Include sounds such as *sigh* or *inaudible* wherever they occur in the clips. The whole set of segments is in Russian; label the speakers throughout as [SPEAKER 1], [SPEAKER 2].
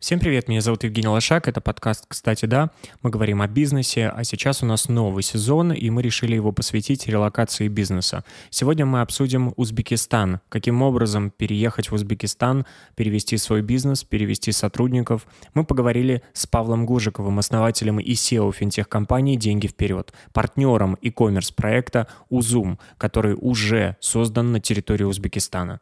[SPEAKER 1] Всем привет, меня зовут Евгений Лошак, это подкаст «Кстати, да». Мы говорим о бизнесе, а сейчас у нас новый сезон, и мы решили его посвятить релокации бизнеса. Сегодня мы обсудим Узбекистан, каким образом переехать в Узбекистан, перевести свой бизнес, перевести сотрудников. Мы поговорили с Павлом Гужиковым, основателем и SEO финтех-компании «Деньги вперед», партнером e-commerce проекта «Узум», который уже создан на территории Узбекистана.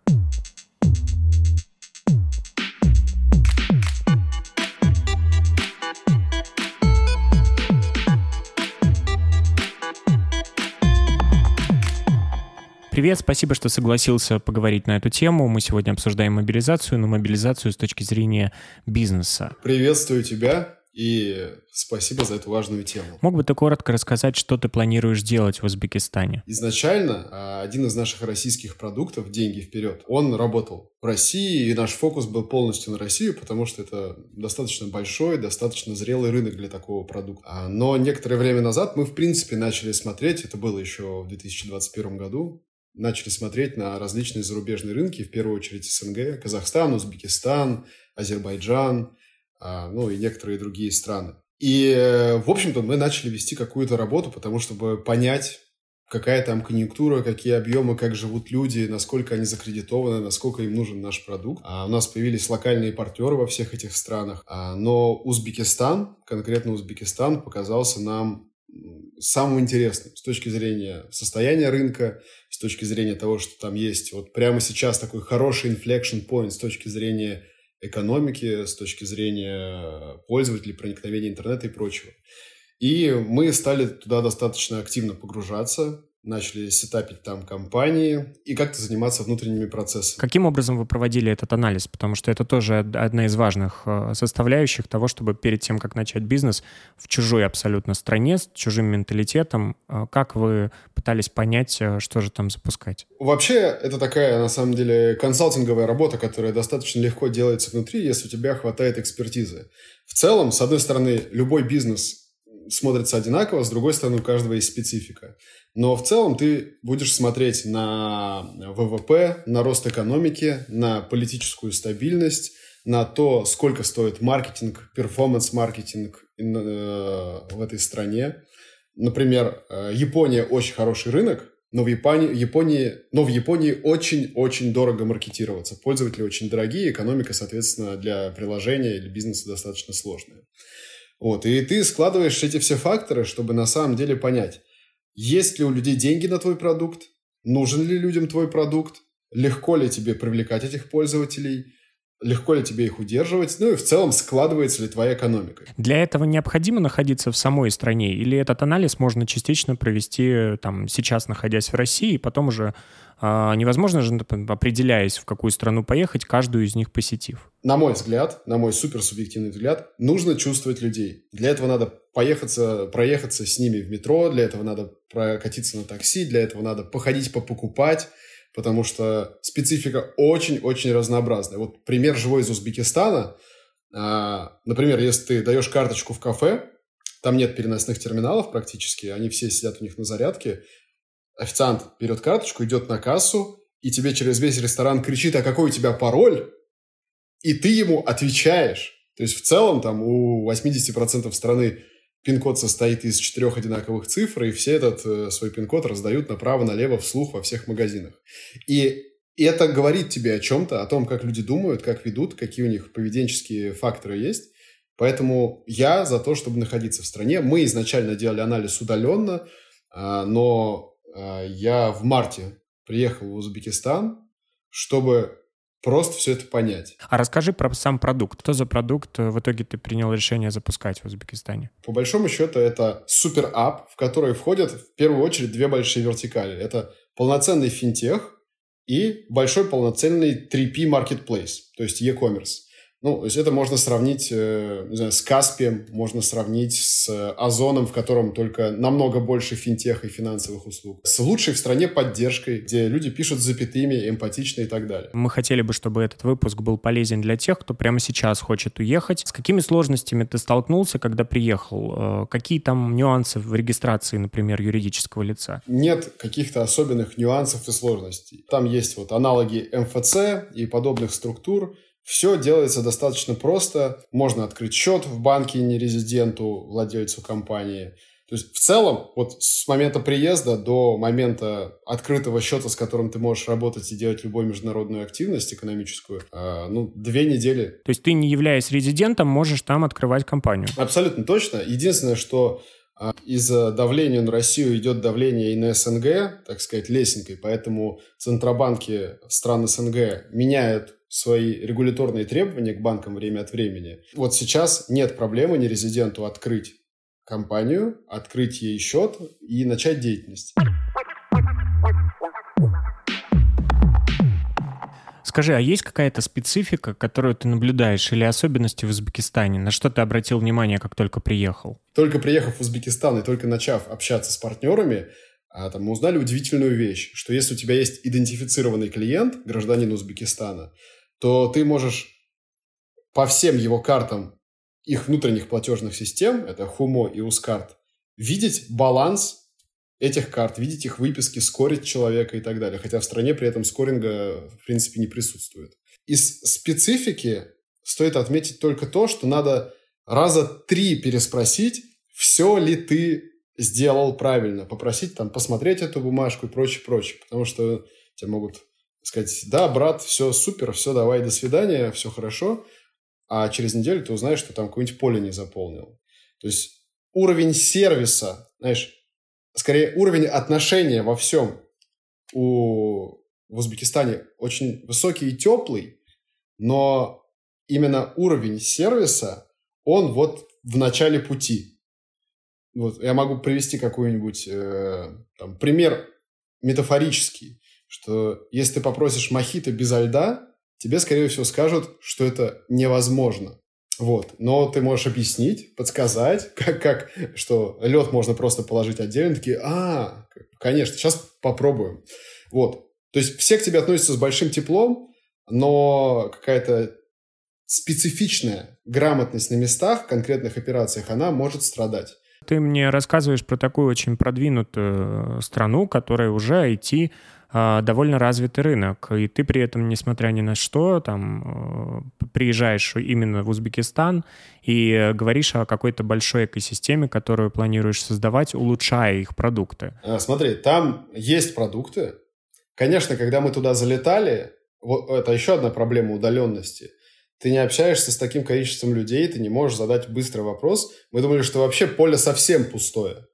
[SPEAKER 1] Привет, спасибо, что согласился поговорить на эту тему. Мы сегодня обсуждаем мобилизацию, но мобилизацию с точки зрения бизнеса.
[SPEAKER 2] Приветствую тебя и спасибо за эту важную тему.
[SPEAKER 1] Мог бы ты коротко рассказать, что ты планируешь делать в Узбекистане?
[SPEAKER 2] Изначально а, один из наших российских продуктов «Деньги вперед», он работал в России, и наш фокус был полностью на Россию, потому что это достаточно большой, достаточно зрелый рынок для такого продукта. А, но некоторое время назад мы, в принципе, начали смотреть, это было еще в 2021 году, начали смотреть на различные зарубежные рынки, в первую очередь СНГ, Казахстан, Узбекистан, Азербайджан, а, ну и некоторые другие страны. И, э, в общем-то, мы начали вести какую-то работу, потому чтобы понять, какая там конъюнктура, какие объемы, как живут люди, насколько они закредитованы, насколько им нужен наш продукт. А у нас появились локальные партнеры во всех этих странах. А, но Узбекистан, конкретно Узбекистан, показался нам самым интересным с точки зрения состояния рынка, с точки зрения того, что там есть вот прямо сейчас такой хороший inflection point с точки зрения экономики, с точки зрения пользователей, проникновения интернета и прочего. И мы стали туда достаточно активно погружаться, начали сетапить там компании и как-то заниматься внутренними процессами.
[SPEAKER 1] Каким образом вы проводили этот анализ? Потому что это тоже одна из важных э, составляющих того, чтобы перед тем, как начать бизнес в чужой абсолютно стране, с чужим менталитетом, э, как вы пытались понять, э, что же там запускать?
[SPEAKER 2] Вообще, это такая, на самом деле, консалтинговая работа, которая достаточно легко делается внутри, если у тебя хватает экспертизы. В целом, с одной стороны, любой бизнес смотрится одинаково, с другой стороны, у каждого есть специфика. Но в целом ты будешь смотреть на ВВП, на рост экономики, на политическую стабильность, на то, сколько стоит маркетинг, перформанс-маркетинг э, в этой стране. Например, э, Япония очень хороший рынок, но в Японии, Японии, но в Японии очень-очень дорого маркетироваться. Пользователи очень дорогие, экономика, соответственно, для приложения или бизнеса достаточно сложная. Вот, и ты складываешь эти все факторы, чтобы на самом деле понять, есть ли у людей деньги на твой продукт, нужен ли людям твой продукт, легко ли тебе привлекать этих пользователей, легко ли тебе их удерживать, ну и в целом складывается ли твоя экономика.
[SPEAKER 1] Для этого необходимо находиться в самой стране или этот анализ можно частично провести там сейчас, находясь в России, и потом уже а, невозможно же, определяясь, в какую страну поехать, каждую из них посетив.
[SPEAKER 2] На мой взгляд, на мой суперсубъективный взгляд, нужно чувствовать людей. Для этого надо поехаться, проехаться с ними в метро, для этого надо прокатиться на такси, для этого надо походить, попокупать, потому что специфика очень-очень разнообразная. Вот пример живой из Узбекистана. А, например, если ты даешь карточку в кафе, там нет переносных терминалов практически, они все сидят у них на зарядке, официант берет карточку, идет на кассу, и тебе через весь ресторан кричит, а какой у тебя пароль, и ты ему отвечаешь. То есть в целом там у 80% страны пин-код состоит из четырех одинаковых цифр, и все этот э, свой пин-код раздают направо-налево вслух во всех магазинах. И это говорит тебе о чем-то, о том, как люди думают, как ведут, какие у них поведенческие факторы есть. Поэтому я за то, чтобы находиться в стране. Мы изначально делали анализ удаленно, а, но а, я в марте приехал в Узбекистан, чтобы просто все это понять.
[SPEAKER 1] А расскажи про сам продукт. Что за продукт в итоге ты принял решение запускать в Узбекистане?
[SPEAKER 2] По большому счету это супер-ап, в который входят в первую очередь две большие вертикали. Это полноценный финтех и большой полноценный 3P marketplace, то есть e-commerce. Ну, то есть это можно сравнить, э, не знаю, с Каспием, можно сравнить с Озоном, в котором только намного больше финтех и финансовых услуг. С лучшей в стране поддержкой, где люди пишут запятыми, эмпатично и так далее.
[SPEAKER 1] Мы хотели бы, чтобы этот выпуск был полезен для тех, кто прямо сейчас хочет уехать. С какими сложностями ты столкнулся, когда приехал? Э, какие там нюансы в регистрации, например, юридического лица?
[SPEAKER 2] Нет каких-то особенных нюансов и сложностей. Там есть вот аналоги МФЦ и подобных структур, Все делается достаточно просто. Можно открыть счет в банке нерезиденту, владельцу компании. То есть в целом, вот с момента приезда до момента открытого счета, с которым ты можешь работать и делать любую международную активность экономическую, э, ну, две недели.
[SPEAKER 1] То есть ты, не являясь резидентом, можешь там открывать компанию?
[SPEAKER 2] Абсолютно точно. Единственное, что из-за давления на Россию идет давление и на СНГ, так сказать, лесенкой, поэтому центробанки стран СНГ меняют свои регуляторные требования к банкам время от времени. Вот сейчас нет проблемы нерезиденту открыть компанию, открыть ей счет и начать деятельность.
[SPEAKER 1] Скажи, а есть какая-то специфика, которую ты наблюдаешь, или особенности в Узбекистане? На что ты обратил внимание, как только приехал?
[SPEAKER 2] Только приехав в Узбекистан и только начав общаться с партнерами, а, там, мы узнали удивительную вещь, что если у тебя есть идентифицированный клиент, гражданин Узбекистана, то ты можешь по всем его картам их внутренних платежных систем, это Хумо и Ускарт, видеть баланс этих карт, видеть их выписки, скорить человека и так далее. Хотя в стране при этом скоринга, в принципе, не присутствует. Из специфики стоит отметить только то, что надо раза три переспросить, все ли ты сделал правильно. Попросить там посмотреть эту бумажку и прочее, прочее. Потому что тебе могут сказать, да, брат, все супер, все, давай, до свидания, все хорошо. А через неделю ты узнаешь, что там какое-нибудь поле не заполнил. То есть уровень сервиса, знаешь, скорее уровень отношения во всем у, в Узбекистане очень высокий и теплый, но именно уровень сервиса, он вот в начале пути. Вот, я могу привести какой-нибудь э, там, пример метафорический, что если ты попросишь мохито без льда, тебе, скорее всего, скажут, что это невозможно. Вот. Но ты можешь объяснить, подсказать, *laughs* как, как что лед можно просто положить отдельно. Такие, а, конечно, сейчас попробуем. Вот. То есть все к тебе относятся с большим теплом, но какая-то специфичная грамотность на местах, в конкретных операциях, она может страдать.
[SPEAKER 1] Ты мне рассказываешь про такую очень продвинутую страну, которая уже IT довольно развитый рынок, и ты при этом, несмотря ни на что, там э, приезжаешь именно в Узбекистан и говоришь о какой-то большой экосистеме, которую планируешь создавать, улучшая их продукты.
[SPEAKER 2] А, смотри, там есть продукты. Конечно, когда мы туда залетали, вот это еще одна проблема удаленности. Ты не общаешься с таким количеством людей, ты не можешь задать быстрый вопрос. Мы думали, что вообще поле совсем пустое.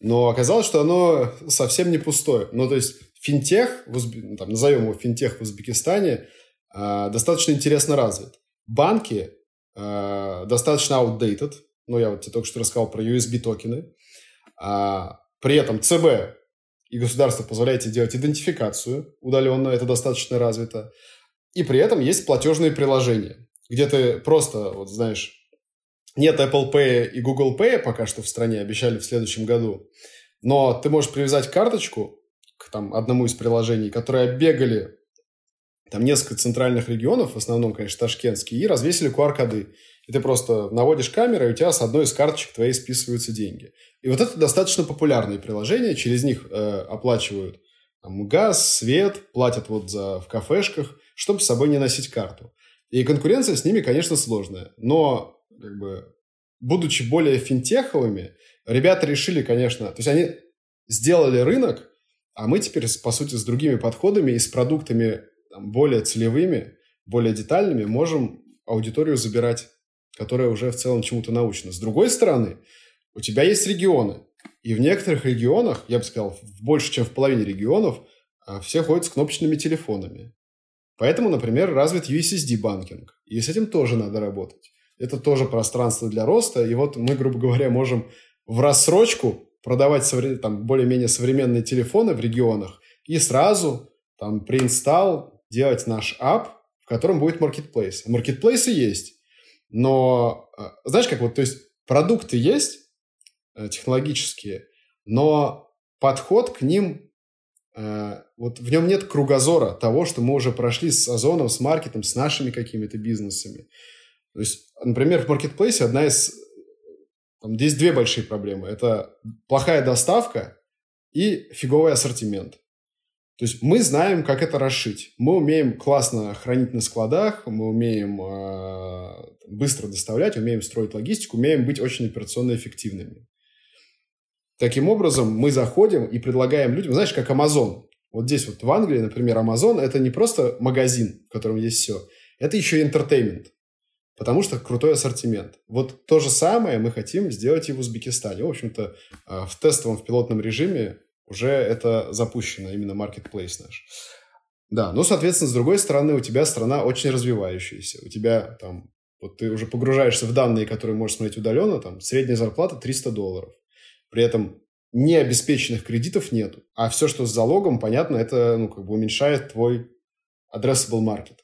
[SPEAKER 2] Но оказалось, что оно совсем не пустое. Ну, то есть финтех, в там, назовем его финтех в Узбекистане, э, достаточно интересно развит. Банки э, достаточно outdated. Ну, я вот тебе только что рассказал про USB-токены. А, при этом ЦБ и государство позволяет делать идентификацию удаленно, это достаточно развито. И при этом есть платежные приложения, где ты просто, вот знаешь, нет Apple Pay и Google Pay пока что в стране, обещали в следующем году. Но ты можешь привязать карточку к там, одному из приложений, которые бегали там несколько центральных регионов, в основном, конечно, ташкентские, и развесили QR-коды. И ты просто наводишь камеру, и у тебя с одной из карточек твоей списываются деньги. И вот это достаточно популярные приложения, через них э, оплачивают там, газ, свет, платят вот за, в кафешках, чтобы с собой не носить карту. И конкуренция с ними, конечно, сложная. Но как бы, будучи более финтеховыми, ребята решили, конечно, то есть они сделали рынок, а мы теперь, по сути, с другими подходами и с продуктами там, более целевыми, более детальными можем аудиторию забирать, которая уже в целом чему-то научна. С другой стороны, у тебя есть регионы, и в некоторых регионах, я бы сказал, больше, чем в половине регионов, а, все ходят с кнопочными телефонами. Поэтому, например, развит USSD-банкинг. И с этим тоже надо работать это тоже пространство для роста. И вот мы, грубо говоря, можем в рассрочку продавать там, более-менее современные телефоны в регионах и сразу там преинстал делать наш ап, в котором будет маркетплейс. Маркетплейсы есть, но э, знаешь как вот, то есть продукты есть э, технологические, но подход к ним э, вот в нем нет кругозора того, что мы уже прошли с Озоном, с маркетом, с нашими какими-то бизнесами. То есть, например, в маркетплейсе одна из... Там, здесь две большие проблемы. Это плохая доставка и фиговый ассортимент. То есть мы знаем, как это расшить. Мы умеем классно хранить на складах, мы умеем э, быстро доставлять, умеем строить логистику, умеем быть очень операционно эффективными. Таким образом, мы заходим и предлагаем людям, знаешь, как Amazon. Вот здесь вот в Англии, например, Amazon – это не просто магазин, в котором есть все, это еще и интертеймент, потому что крутой ассортимент. Вот то же самое мы хотим сделать и в Узбекистане. В общем-то, э, в тестовом, в пилотном режиме уже это запущено, именно marketplace наш. Да, ну, соответственно, с другой стороны, у тебя страна очень развивающаяся. У тебя там, вот ты уже погружаешься в данные, которые можешь смотреть удаленно, там, средняя зарплата 300 долларов. При этом необеспеченных кредитов нету. А все, что с залогом, понятно, это ну, как бы уменьшает твой addressable market.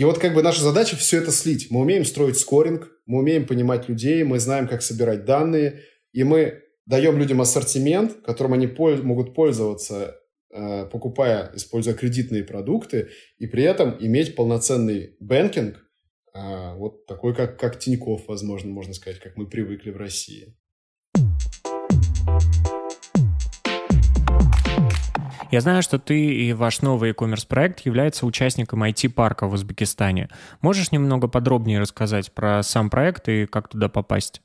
[SPEAKER 2] И вот как бы наша задача все это слить. Мы умеем строить скоринг, мы умеем понимать людей, мы знаем, как собирать данные, и мы даем людям ассортимент, которым они могут пользоваться, э, покупая, используя кредитные продукты, и при этом иметь полноценный banking, э, вот такой, как, как Тиньков, возможно, можно сказать, как мы привыкли в России.
[SPEAKER 1] Я знаю, что ты и ваш новый e-commerce проект является участником IT-парка в Узбекистане. Можешь немного подробнее рассказать про сам проект и как туда попасть?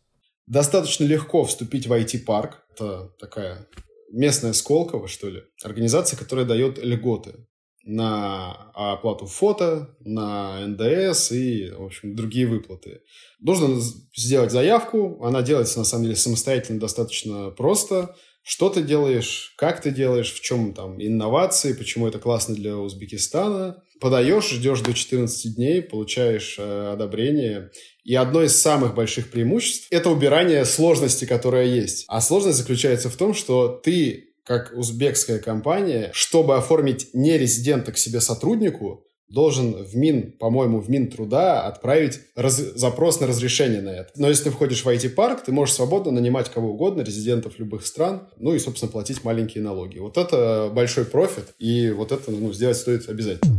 [SPEAKER 2] Достаточно легко вступить в IT-парк. Это такая местная Сколково, что ли, организация, которая дает льготы на оплату фото, на НДС и, в общем, другие выплаты. Нужно сделать заявку. Она делается, на самом деле, самостоятельно достаточно просто что ты делаешь, как ты делаешь, в чем там инновации, почему это классно для Узбекистана. Подаешь, ждешь до 14 дней, получаешь э, одобрение. И одно из самых больших преимуществ – это убирание сложности, которая есть. А сложность заключается в том, что ты, как узбекская компания, чтобы оформить нерезидента к себе сотруднику, должен в Мин, по-моему, в Минтруда отправить раз, запрос на разрешение на это. Но если ты входишь в IT-парк, ты можешь свободно нанимать кого угодно, резидентов любых стран, ну и, собственно, платить маленькие налоги. Вот это большой профит, и вот это ну, сделать стоит обязательно.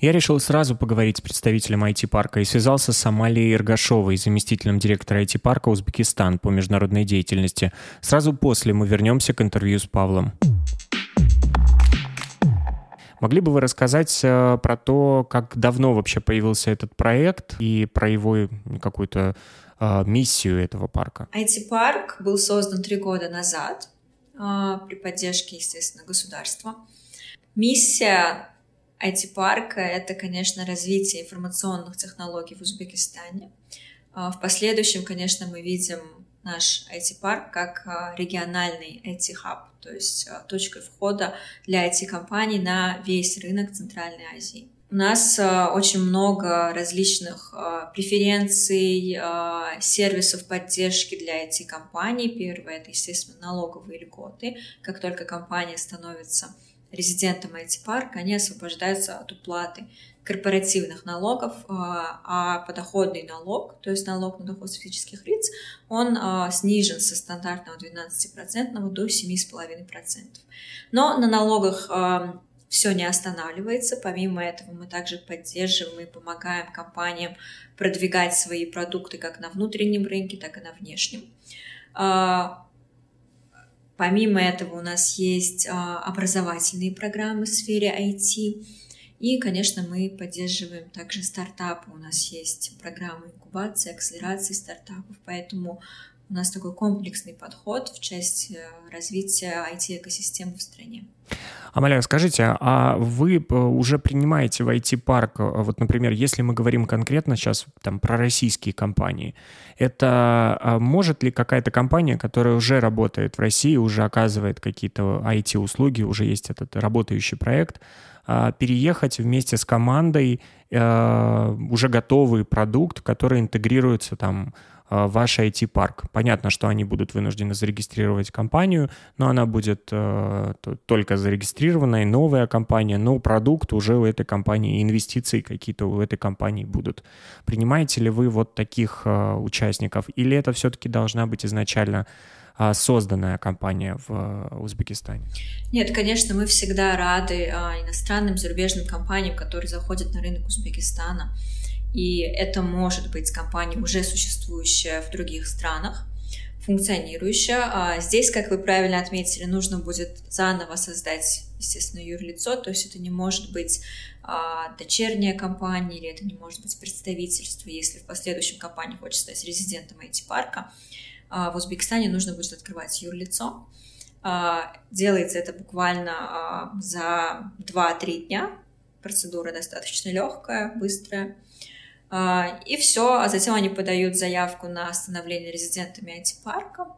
[SPEAKER 1] Я решил сразу поговорить с представителем IT-парка и связался с Амалией Иргашовой, заместителем директора IT-парка Узбекистан по международной деятельности. Сразу после мы вернемся к интервью с Павлом. Могли бы вы рассказать э, про то, как давно вообще появился этот проект и про его какую-то э, миссию этого парка?
[SPEAKER 3] IT-парк был создан три года назад э, при поддержке, естественно, государства. Миссия IT-парка — это, конечно, развитие информационных технологий в Узбекистане. В последующем, конечно, мы видим наш IT-парк как а, региональный IT-хаб, то есть а, точкой входа для IT-компаний на весь рынок Центральной Азии. У нас а, очень много различных преференций, сервисов поддержки для IT-компаний. Первое — это, естественно, налоговые льготы. Как только компания становится резидентом IT-парка, они освобождаются от уплаты корпоративных налогов, а, а подоходный налог, то есть налог на доход физических лиц, он а, снижен со стандартного 12% до 7,5%. Но на налогах а, все не останавливается. Помимо этого мы также поддерживаем и помогаем компаниям продвигать свои продукты как на внутреннем рынке, так и на внешнем. Помимо этого у нас есть образовательные программы в сфере IT, и, конечно, мы поддерживаем также стартапы. У нас есть программы инкубации, акселерации стартапов, поэтому у нас такой комплексный подход в части э, развития IT-экосистемы в стране.
[SPEAKER 1] Амалия, скажите, а вы э, уже принимаете в IT-парк, э, вот, например, если мы говорим конкретно сейчас там, про российские компании, это а может ли какая-то компания, которая уже работает в России, уже оказывает какие-то IT-услуги, уже есть этот работающий проект, переехать вместе с командой а, уже готовый продукт, который интегрируется там а, в ваш IT-парк. Понятно, что они будут вынуждены зарегистрировать компанию, но она будет э, только зарегистрированная, новая компания, но продукт уже у этой компании, инвестиции какие-то у этой компании будут. Принимаете ли вы вот таких э, участников, или это все-таки должна быть изначально а, созданная компания в э, Узбекистане?
[SPEAKER 3] Нет, конечно, мы всегда рады а, иностранным, зарубежным компаниям, которые заходят на рынок Узбекистана. И это может быть компания, уже существующая в других странах. функционирующая. А здесь, как вы правильно отметили, нужно будет заново создать, естественно, юрлицо, то есть это не может быть а, дочерняя компания или это не может быть представительство, если в последующем компания хочет стать резидентом IT-парка. А, в Узбекистане нужно будет открывать юрлицо. А, делается это буквально а, за 2-3 дня. Процедура достаточно легкая, быстрая. И все, а затем они подают заявку на становление резидентами IT-парка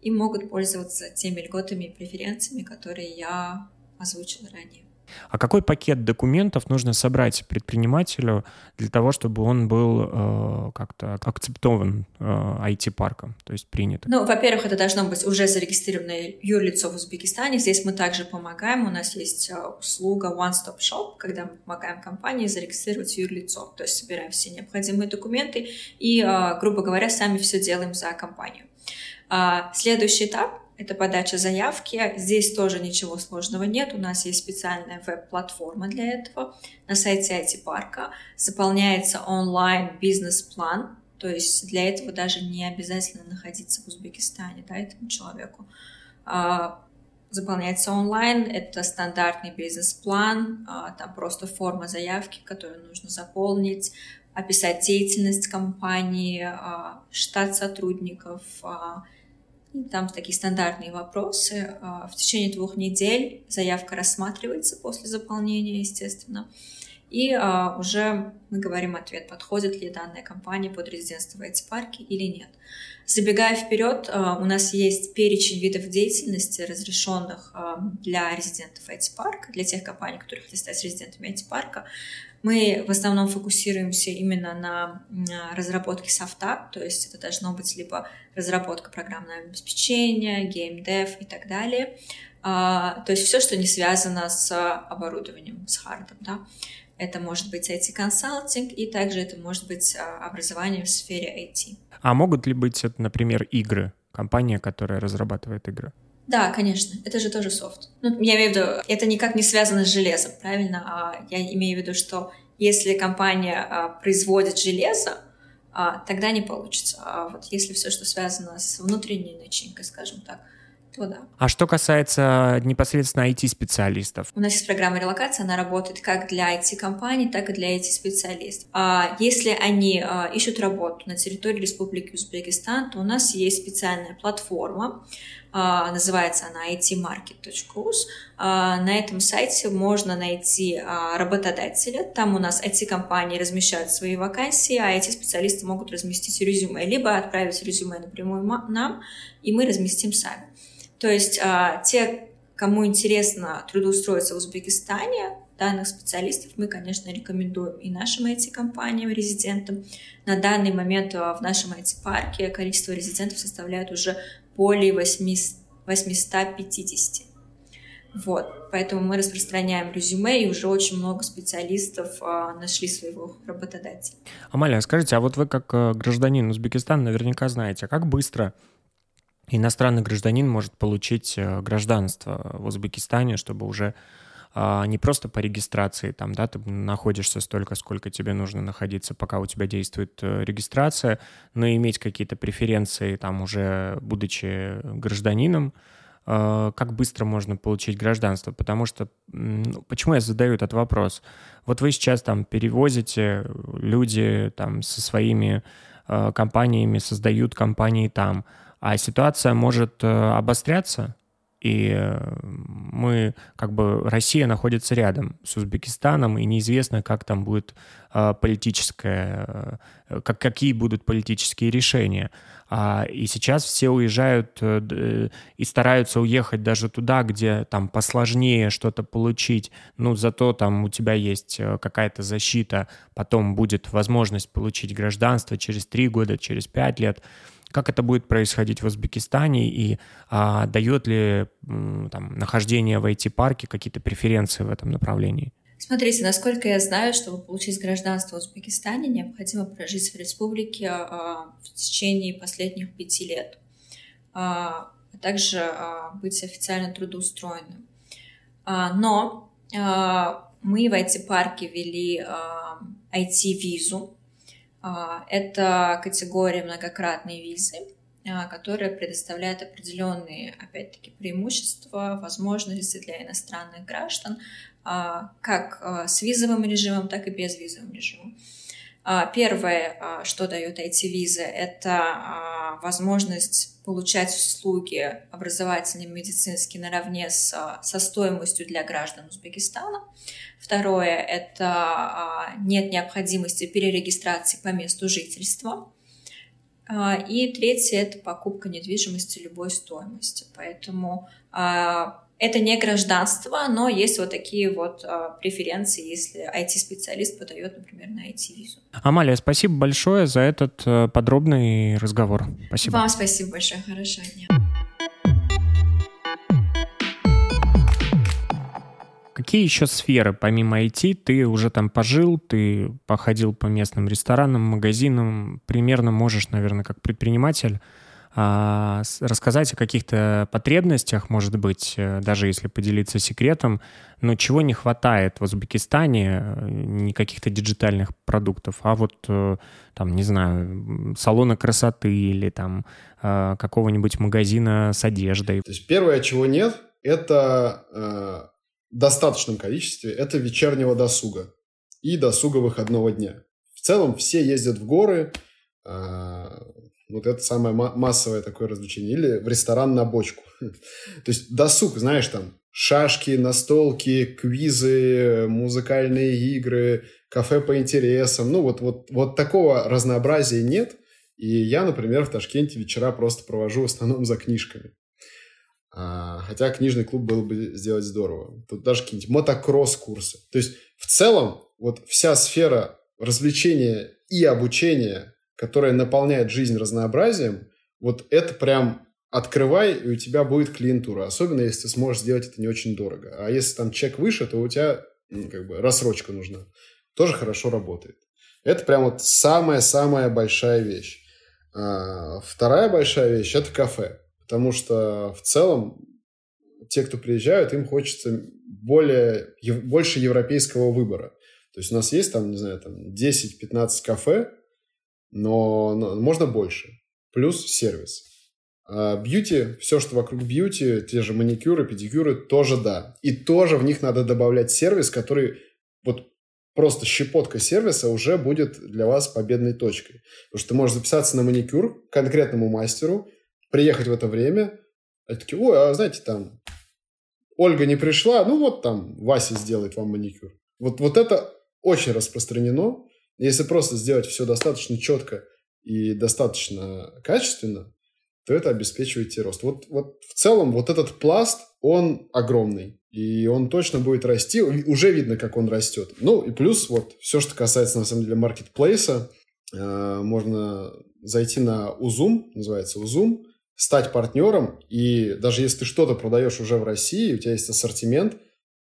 [SPEAKER 3] и могут пользоваться теми льготами и преференциями, которые я озвучила ранее.
[SPEAKER 1] А какой пакет документов нужно собрать предпринимателю для того, чтобы он был э, как-то акцептован э, IT-парком, то есть принят?
[SPEAKER 3] Ну, во-первых, это должно быть уже зарегистрированное юрлицо в Узбекистане. Здесь мы также помогаем. У нас есть э, услуга One Stop Shop, когда мы помогаем компании зарегистрировать юрлицо. То есть собираем все необходимые документы и, э, грубо говоря, сами все делаем за компанию. А следующий этап это подача заявки. Здесь тоже ничего сложного нет. У нас есть специальная веб-платформа для этого на сайте IT-парка. Заполняется онлайн бизнес-план, то есть для этого даже не обязательно находиться в Узбекистане, да, этому человеку. А, заполняется онлайн, это стандартный бизнес-план, а, там просто форма заявки, которую нужно заполнить, описать деятельность компании, а, штат сотрудников, там такие стандартные вопросы. А, в течение двух недель заявка рассматривается после заполнения, естественно. И а, уже мы говорим ответ, подходит ли данная компания под резидентство в эти парки или нет. Забегая вперед, а, у нас есть перечень видов деятельности, разрешенных для резидентов эти парка, для тех компаний, которые хотят стать резидентами эти парка. Мы в основном фокусируемся именно на разработке софта, то есть это должно быть либо разработка программного обеспечения, геймдев и так далее. А, то есть все, что не связано с оборудованием, с хардом. Да? Это может быть IT-консалтинг, и также это может быть а, образование в сфере IT.
[SPEAKER 1] А могут ли быть, например, игры? Компания, которая разрабатывает игры?
[SPEAKER 3] Да, конечно, это же тоже софт. Ну, я имею в виду, это никак не связано с железом, правильно? А я имею в виду, что если компания а, производит железо, а, тогда не получится. А вот если все, что связано с внутренней начинкой, скажем так, то да.
[SPEAKER 1] А что касается непосредственно IT-специалистов?
[SPEAKER 3] У нас есть программа релокации, она работает как для IT-компаний, так и для IT-специалистов. А если они а, ищут работу на территории Республики Узбекистан, то у нас есть специальная платформа, называется она itmarket.uz. А, на этом сайте можно найти а, работодателя. Там у нас IT-компании размещают свои вакансии, а IT-специалисты могут разместить резюме, либо отправить резюме напрямую нам, и мы разместим сами. То есть те, кому интересно трудоустроиться в Узбекистане, данных специалистов мы, конечно, рекомендуем и нашим IT-компаниям, резидентам. На данный момент в нашем IT-парке количество резидентов составляет уже более 850. Вот, поэтому мы распространяем резюме, и уже очень много специалистов а, нашли своего работодателя.
[SPEAKER 1] Амалия, скажите, а вот вы как э, гражданин Узбекистана наверняка знаете, а как быстро иностранный гражданин может получить э, гражданство в Узбекистане, чтобы уже а, не просто по регистрации, там, да, ты находишься столько, сколько тебе нужно находиться, пока у тебя действует э, регистрация, но иметь какие-то преференции, там, уже будучи гражданином, а, как быстро можно получить гражданство, потому что, ну, почему я задаю этот вопрос? Вот вы сейчас там перевозите, люди там со своими а, компаниями создают компании там, а ситуация может э, обостряться, и э, мы, как бы, Россия находится рядом с Узбекистаном, и неизвестно, как там будет э, политическое, э, как, какие будут политические решения. А, и сейчас все уезжают и стараются уехать даже туда, где там посложнее что-то получить, ну, зато там у тебя есть какая-то защита, потом будет возможность получить гражданство через три года, через пять лет как это будет происходить в Узбекистане и а, дает ли там, нахождение в IT-парке какие-то преференции в этом направлении?
[SPEAKER 3] Смотрите, насколько я знаю, чтобы получить гражданство в Узбекистане, необходимо прожить в республике а, в течение последних пяти лет, а, а также а, быть официально трудоустроенным. А, но а, мы в IT-парке ввели а, IT-визу, это категория многократной визы. а, которая предоставляет определенные, опять-таки, преимущества, возможности для иностранных граждан, а, как а, с визовым режимом, так и без визовым режимом. Первое, что дает эти визы, это возможность получать услуги образовательные, медицинские наравне с, со стоимостью для граждан Узбекистана. Второе, это нет необходимости перерегистрации по месту жительства. А, и третье – это покупка недвижимости любой стоимости. Поэтому а, это не гражданство, но есть вот такие вот а, преференции, если IT-специалист подает, например, на IT-визу.
[SPEAKER 1] Амалия, спасибо большое за этот э, подробный разговор. Спасибо.
[SPEAKER 3] Вам спасибо большое. Хорошего дня.
[SPEAKER 1] Какие еще сферы, помимо IT, ты уже там пожил, ты походил по местным ресторанам, магазинам, примерно можешь, наверное, как предприниматель рассказать о каких-то потребностях, может быть, э, даже если поделиться секретом, но чего не хватает в Узбекистане, э, не каких-то диджитальных продуктов, а вот, э, там, не знаю, салона красоты или там какого-нибудь магазина с одеждой.
[SPEAKER 2] То есть первое, чего нет, это достаточном количестве, это вечернего досуга и досуга выходного дня. В целом все ездят в горы, вот это самое массовое такое развлечение, или в ресторан на бочку. *laughs* То есть досуг, знаешь, там шашки, настолки, квизы, музыкальные игры, кафе по интересам. Ну, вот, вот, вот такого разнообразия нет. И я, например, в Ташкенте вечера просто провожу в основном за книжками. А, хотя книжный клуб было бы сделать здорово. Тут даже какие-нибудь мотокросс-курсы. То есть в целом вот вся сфера развлечения и обучения, которая наполняет жизнь разнообразием, вот это прям открывай, и у тебя будет клиентура. Особенно, если ты сможешь сделать это не очень дорого. А если там чек выше, то у тебя ну, как бы рассрочка нужна. Тоже хорошо работает. Это прям вот самая-самая большая вещь. А, вторая большая вещь – это кафе. Потому что в целом те, кто приезжают, им хочется более, больше европейского выбора. То есть у нас есть там, не знаю, там 10-15 кафе, но, но можно больше. Плюс сервис. А бьюти, все, что вокруг бьюти, те же маникюры, педикюры, тоже да. И тоже в них надо добавлять сервис, который вот просто щепотка сервиса уже будет для вас победной точкой. Потому что ты можешь записаться на маникюр конкретному мастеру, приехать в это время, а такие, ой, а знаете, там, Ольга не пришла, ну вот там Вася сделает вам маникюр. Вот, вот это очень распространено. Если просто сделать все достаточно четко и достаточно качественно, то это обеспечивает тебе рост. Вот, вот в целом вот этот пласт, он огромный. И он точно будет расти. Уже видно, как он растет. Ну и плюс вот все, что касается на самом деле маркетплейса, э, можно зайти на Узум, называется Узум, стать партнером, и даже если ты что-то продаешь уже в России, у тебя есть ассортимент,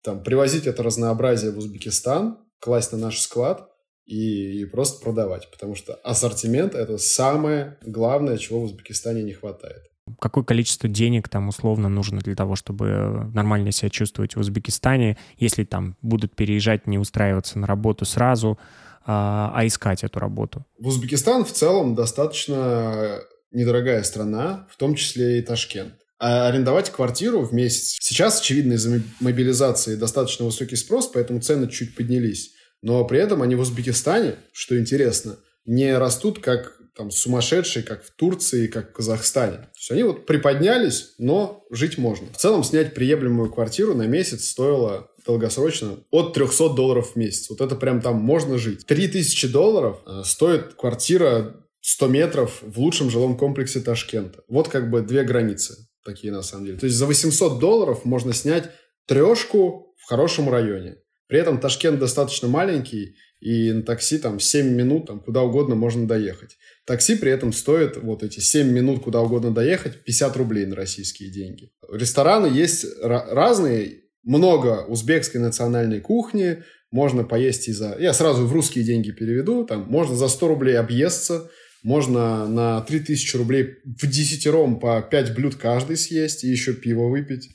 [SPEAKER 2] там, привозить это разнообразие в Узбекистан, класть на наш склад и, и просто продавать. Потому что ассортимент – это самое главное, чего в Узбекистане не хватает.
[SPEAKER 1] Какое количество денег там условно нужно для того, чтобы нормально себя чувствовать в Узбекистане, если там будут переезжать, не устраиваться на работу сразу, а, а искать эту работу?
[SPEAKER 2] В Узбекистан в целом достаточно недорогая страна, в том числе и Ташкент. А арендовать квартиру в месяц. Сейчас, очевидно, из-за мобилизации достаточно высокий спрос, поэтому цены чуть поднялись. Но при этом они в Узбекистане, что интересно, не растут как там сумасшедшие, как в Турции, как в Казахстане. То есть они вот приподнялись, но жить можно. В целом снять приемлемую квартиру на месяц стоило долгосрочно от 300 долларов в месяц. Вот это прям там можно жить. 3000 долларов э, стоит квартира 100 метров в лучшем жилом комплексе Ташкента. Вот как бы две границы такие на самом деле. То есть за 800 долларов можно снять трешку в хорошем районе. При этом Ташкент достаточно маленький, и на такси там 7 минут там куда угодно можно доехать. Такси при этом стоит вот эти 7 минут куда угодно доехать 50 рублей на российские деньги. Рестораны есть разные, много узбекской национальной кухни, можно поесть и за... Я сразу в русские деньги переведу, там можно за 100 рублей объесться, можно на 3000 рублей в десятером по 5 блюд каждый съесть и еще пиво выпить.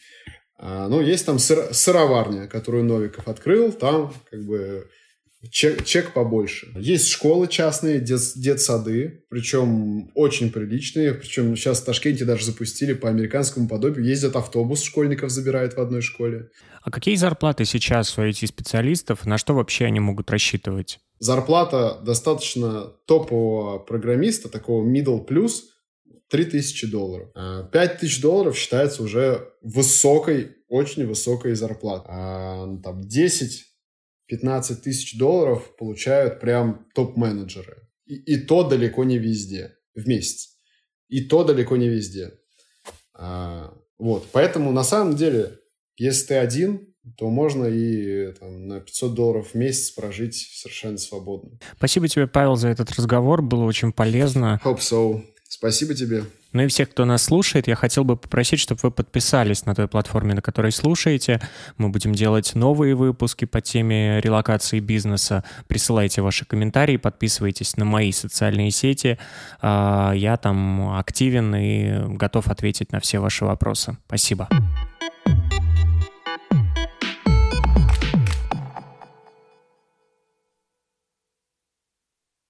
[SPEAKER 2] А, ну, есть там сыр, сыроварня, которую Новиков открыл. Там как бы чек, чек побольше. Есть школы частные, дет, детсады, причем очень приличные. Причем сейчас в Ташкенте даже запустили по американскому подобию. Ездят автобус, школьников забирают в одной школе.
[SPEAKER 1] А какие зарплаты сейчас у IT-специалистов? На что вообще они могут рассчитывать?
[SPEAKER 2] Зарплата достаточно топового программиста, такого middle plus, 3000 долларов. 5000 а, долларов считается уже высокой, очень высокой зарплатой. А, ну, там 10 15 тысяч долларов получают прям топ-менеджеры. И, и то далеко не везде в месяц. И то далеко не везде. А, вот, поэтому на самом деле, если ты один, то можно и там, на 500 долларов в месяц прожить совершенно свободно.
[SPEAKER 1] Спасибо тебе, Павел, за этот разговор. Было очень полезно.
[SPEAKER 2] Hope so. Спасибо тебе.
[SPEAKER 1] Ну и всех, кто нас слушает, я хотел бы попросить, чтобы вы подписались на той платформе, на которой слушаете. Мы будем делать новые выпуски по теме релокации бизнеса. Присылайте ваши комментарии, подписывайтесь на мои социальные сети. А, я там активен и готов ответить на все ваши вопросы. Спасибо.